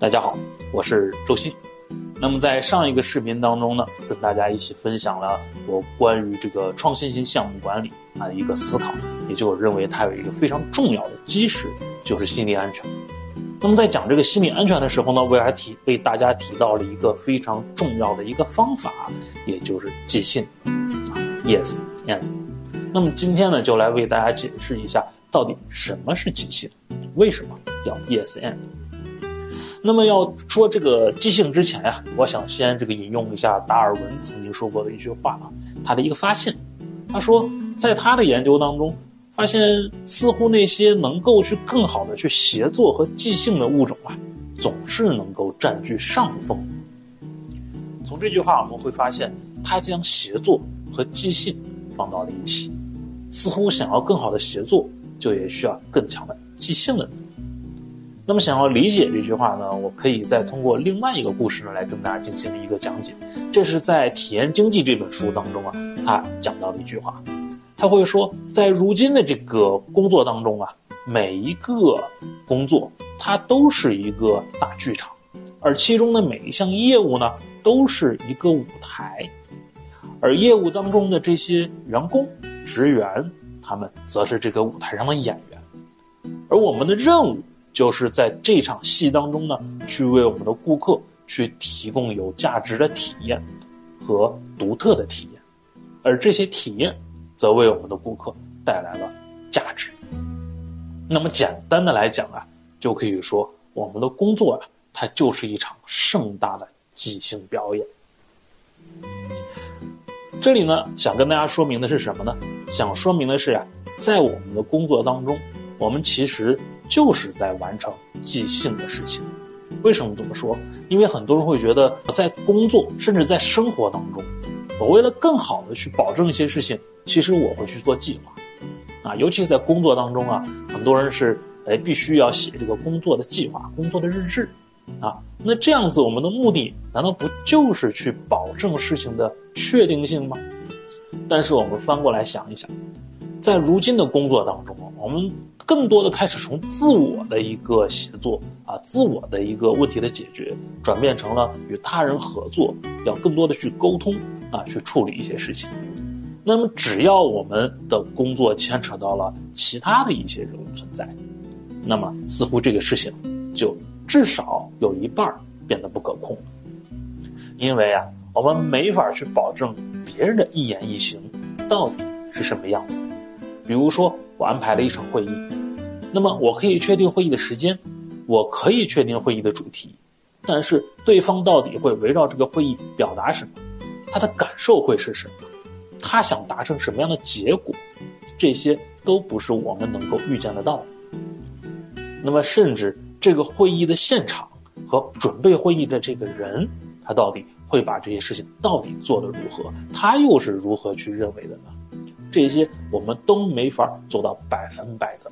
大家好，我是周鑫。那么在上一个视频当中呢，跟大家一起分享了我关于这个创新型项目管理啊的一个思考，也就我认为它有一个非常重要的基石，就是心理安全。那么在讲这个心理安全的时候呢，我还提为大家提到了一个非常重要的一个方法，也就是即兴啊，yes and。那么今天呢，就来为大家解释一下，到底什么是即兴，为什么要 yes and。那么要说这个即兴之前呀，我想先这个引用一下达尔文曾经说过的一句话啊，他的一个发现，他说，在他的研究当中，发现似乎那些能够去更好的去协作和即兴的物种啊，总是能够占据上风。从这句话我们会发现，他将协作和即兴放到了一起，似乎想要更好的协作，就也需要更强的即兴的能力。那么，想要理解这句话呢，我可以再通过另外一个故事呢来跟大家进行一个讲解。这是在《体验经济》这本书当中啊，他讲到的一句话，他会说，在如今的这个工作当中啊，每一个工作它都是一个大剧场，而其中的每一项业务呢，都是一个舞台，而业务当中的这些员工、职员，他们则是这个舞台上的演员，而我们的任务。就是在这场戏当中呢，去为我们的顾客去提供有价值的体验和独特的体验，而这些体验则为我们的顾客带来了价值。那么简单的来讲啊，就可以说我们的工作啊，它就是一场盛大的即兴表演。这里呢，想跟大家说明的是什么呢？想说明的是呀，在我们的工作当中，我们其实。就是在完成即兴的事情，为什么这么说？因为很多人会觉得，在工作甚至在生活当中，我为了更好的去保证一些事情，其实我会去做计划，啊，尤其是在工作当中啊，很多人是哎必须要写这个工作的计划、工作的日志，啊，那这样子我们的目的难道不就是去保证事情的确定性吗？但是我们翻过来想一想，在如今的工作当中我们。更多的开始从自我的一个协作啊，自我的一个问题的解决，转变成了与他人合作，要更多的去沟通啊，去处理一些事情。那么，只要我们的工作牵扯到了其他的一些人物存在，那么似乎这个事情就至少有一半变得不可控。因为啊，我们没法去保证别人的一言一行到底是什么样子。比如说，我安排了一场会议。那么我可以确定会议的时间，我可以确定会议的主题，但是对方到底会围绕这个会议表达什么，他的感受会是什么，他想达成什么样的结果，这些都不是我们能够预见得到。那么甚至这个会议的现场和准备会议的这个人，他到底会把这些事情到底做得如何，他又是如何去认为的呢？这些我们都没法做到百分百的。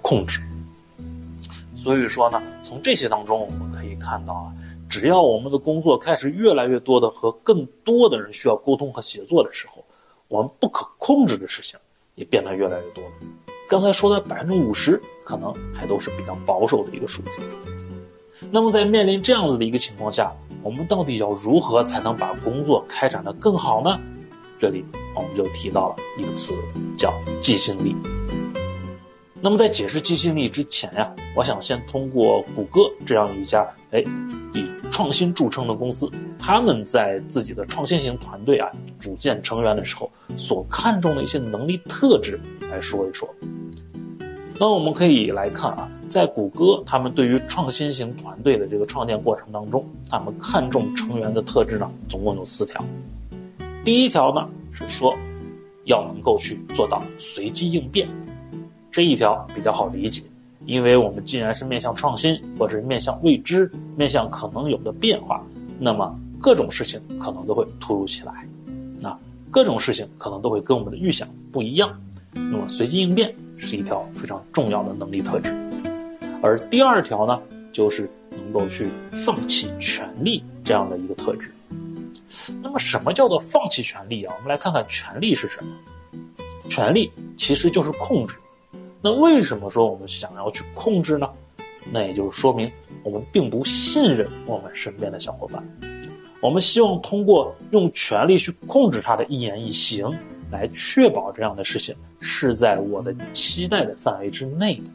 控制。所以说呢，从这些当中我们可以看到啊，只要我们的工作开始越来越多的和更多的人需要沟通和协作的时候，我们不可控制的事情也变得越来越多了。刚才说的百分之五十，可能还都是比较保守的一个数字。那么在面临这样子的一个情况下，我们到底要如何才能把工作开展的更好呢？这里我们就提到了一个词，叫即兴力。那么在解释即兴力之前呀，我想先通过谷歌这样一家哎以创新著称的公司，他们在自己的创新型团队啊组建成员的时候所看重的一些能力特质来说一说。那我们可以来看啊，在谷歌他们对于创新型团队的这个创建过程当中，他们看重成员的特质呢，总共有四条。第一条呢是说，要能够去做到随机应变。这一条比较好理解，因为我们既然是面向创新，或者是面向未知、面向可能有的变化，那么各种事情可能都会突如其来，啊，各种事情可能都会跟我们的预想不一样，那么随机应变是一条非常重要的能力特质。而第二条呢，就是能够去放弃权利这样的一个特质。那么什么叫做放弃权利啊？我们来看看权利是什么？权利其实就是控制。那为什么说我们想要去控制呢？那也就是说明我们并不信任我们身边的小伙伴。我们希望通过用权力去控制他的一言一行，来确保这样的事情是在我的期待的范围之内的。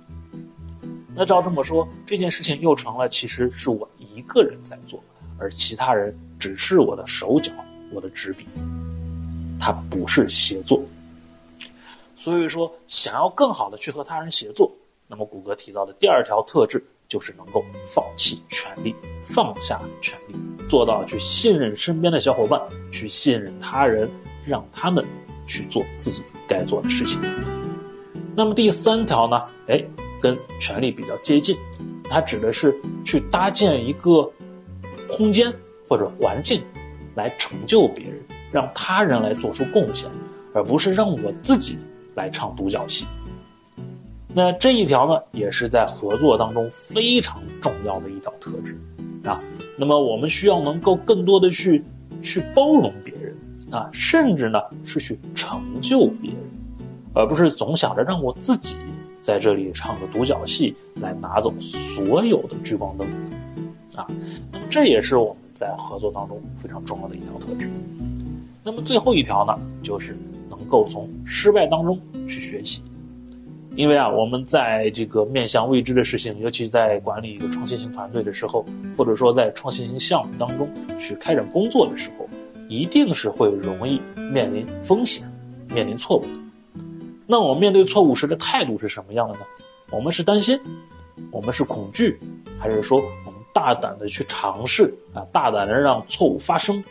那照这么说，这件事情又成了其实是我一个人在做，而其他人只是我的手脚、我的纸笔，它不是协作。所以说，想要更好的去和他人协作，那么谷歌提到的第二条特质就是能够放弃权力，放下权力。做到去信任身边的小伙伴，去信任他人，让他们去做自己该做的事情。那么第三条呢？哎，跟权力比较接近，它指的是去搭建一个空间或者环境，来成就别人，让他人来做出贡献，而不是让我自己来唱独角戏。那这一条呢，也是在合作当中非常重要的一条特质啊。那么我们需要能够更多的去去包容别人啊，甚至呢是去成就别人，而不是总想着让我自己在这里唱个独角戏来拿走所有的聚光灯啊。那么这也是我们在合作当中非常重要的一条特质。那么最后一条呢，就是能够从失败当中去学习。因为啊，我们在这个面向未知的事情，尤其在管理一个创新型团队的时候，或者说在创新型项目当中去开展工作的时候，一定是会容易面临风险、面临错误的。那我们面对错误时的态度是什么样的呢？我们是担心，我们是恐惧，还是说大胆的去尝试啊，大胆的让错误发生，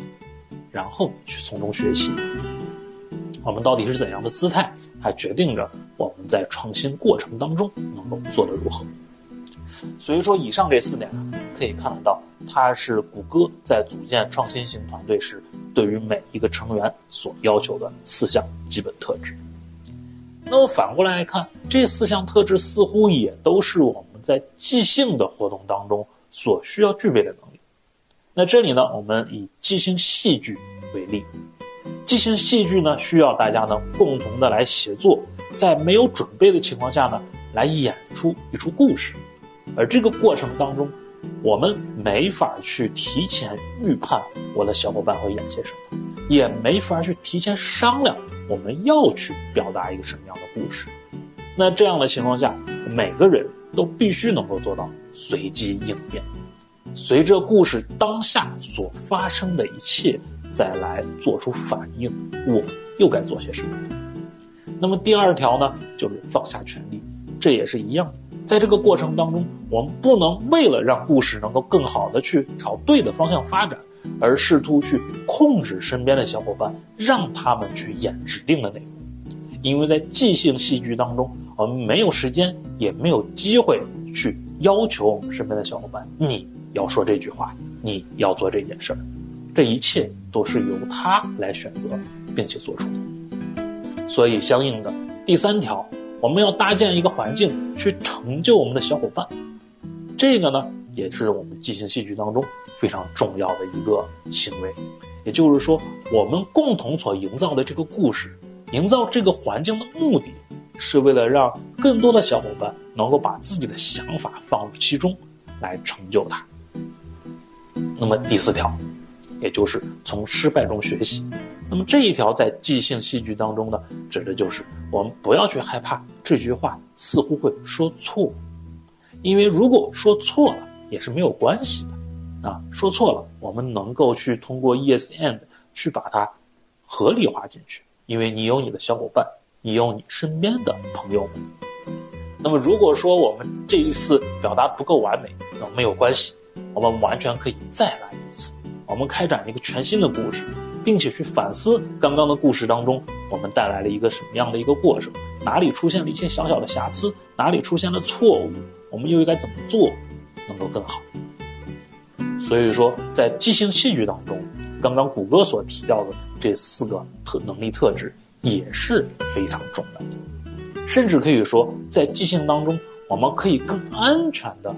然后去从中学习？我们到底是怎样的姿态？还决定着我们在创新过程当中能够做得如何。所以说，以上这四点啊，可以看得到，它是谷歌在组建创新型团队时对于每一个成员所要求的四项基本特质。那么反过来看，这四项特质似乎也都是我们在即兴的活动当中所需要具备的能力。那这里呢，我们以即兴戏剧为例。即兴戏剧呢，需要大家呢共同的来协作，在没有准备的情况下呢，来演出一出故事，而这个过程当中，我们没法去提前预判我的小伙伴会演些什么，也没法去提前商量我们要去表达一个什么样的故事。那这样的情况下，每个人都必须能够做到随机应变，随着故事当下所发生的一切。再来做出反应，我又该做些什么？那么第二条呢，就是放下权力，这也是一样的。在这个过程当中，我们不能为了让故事能够更好的去朝对的方向发展，而试图去控制身边的小伙伴，让他们去演指定的内容。因为在即兴戏剧当中，我们没有时间，也没有机会去要求我们身边的小伙伴，你要说这句话，你要做这件事儿。这一切都是由他来选择，并且做出的。所以，相应的第三条，我们要搭建一个环境去成就我们的小伙伴。这个呢，也是我们即兴戏剧当中非常重要的一个行为。也就是说，我们共同所营造的这个故事，营造这个环境的目的，是为了让更多的小伙伴能够把自己的想法放入其中，来成就它。那么第四条。也就是从失败中学习，那么这一条在即兴戏剧当中呢，指的就是我们不要去害怕这句话似乎会说错，因为如果说错了也是没有关系的，啊，说错了我们能够去通过 yes and 去把它合理化进去，因为你有你的小伙伴，你有你身边的朋友们。那么如果说我们这一次表达不够完美，那没有关系，我们完全可以再来一次。我们开展一个全新的故事，并且去反思刚刚的故事当中，我们带来了一个什么样的一个过程？哪里出现了一些小小的瑕疵？哪里出现了错误？我们又应该怎么做，能够更好？所以说，在即兴戏剧当中，刚刚谷歌所提到的这四个特能力特质也是非常重要的。甚至可以说，在即兴当中，我们可以更安全的、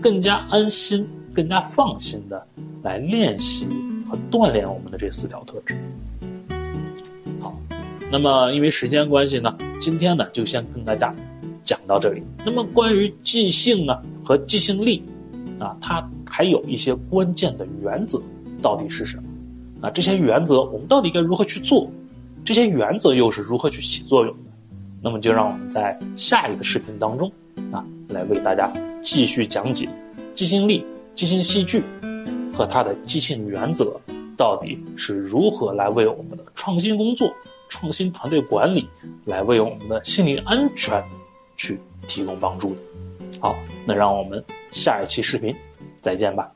更加安心。更加放心的来练习和锻炼我们的这四条特质。好，那么因为时间关系呢，今天呢就先跟大家讲到这里。那么关于即兴呢和和即兴力，啊，它还有一些关键的原则，到底是什么？啊，这些原则我们到底该如何去做？这些原则又是如何去起作用的？那么就让我们在下一个视频当中，啊，来为大家继续讲解即兴力、即兴戏剧和它的即兴原则到底是如何来为我们的创新工作、创新团队管理来为我们的心理安全去提供帮助的。好，那让我们下一期视频再见吧。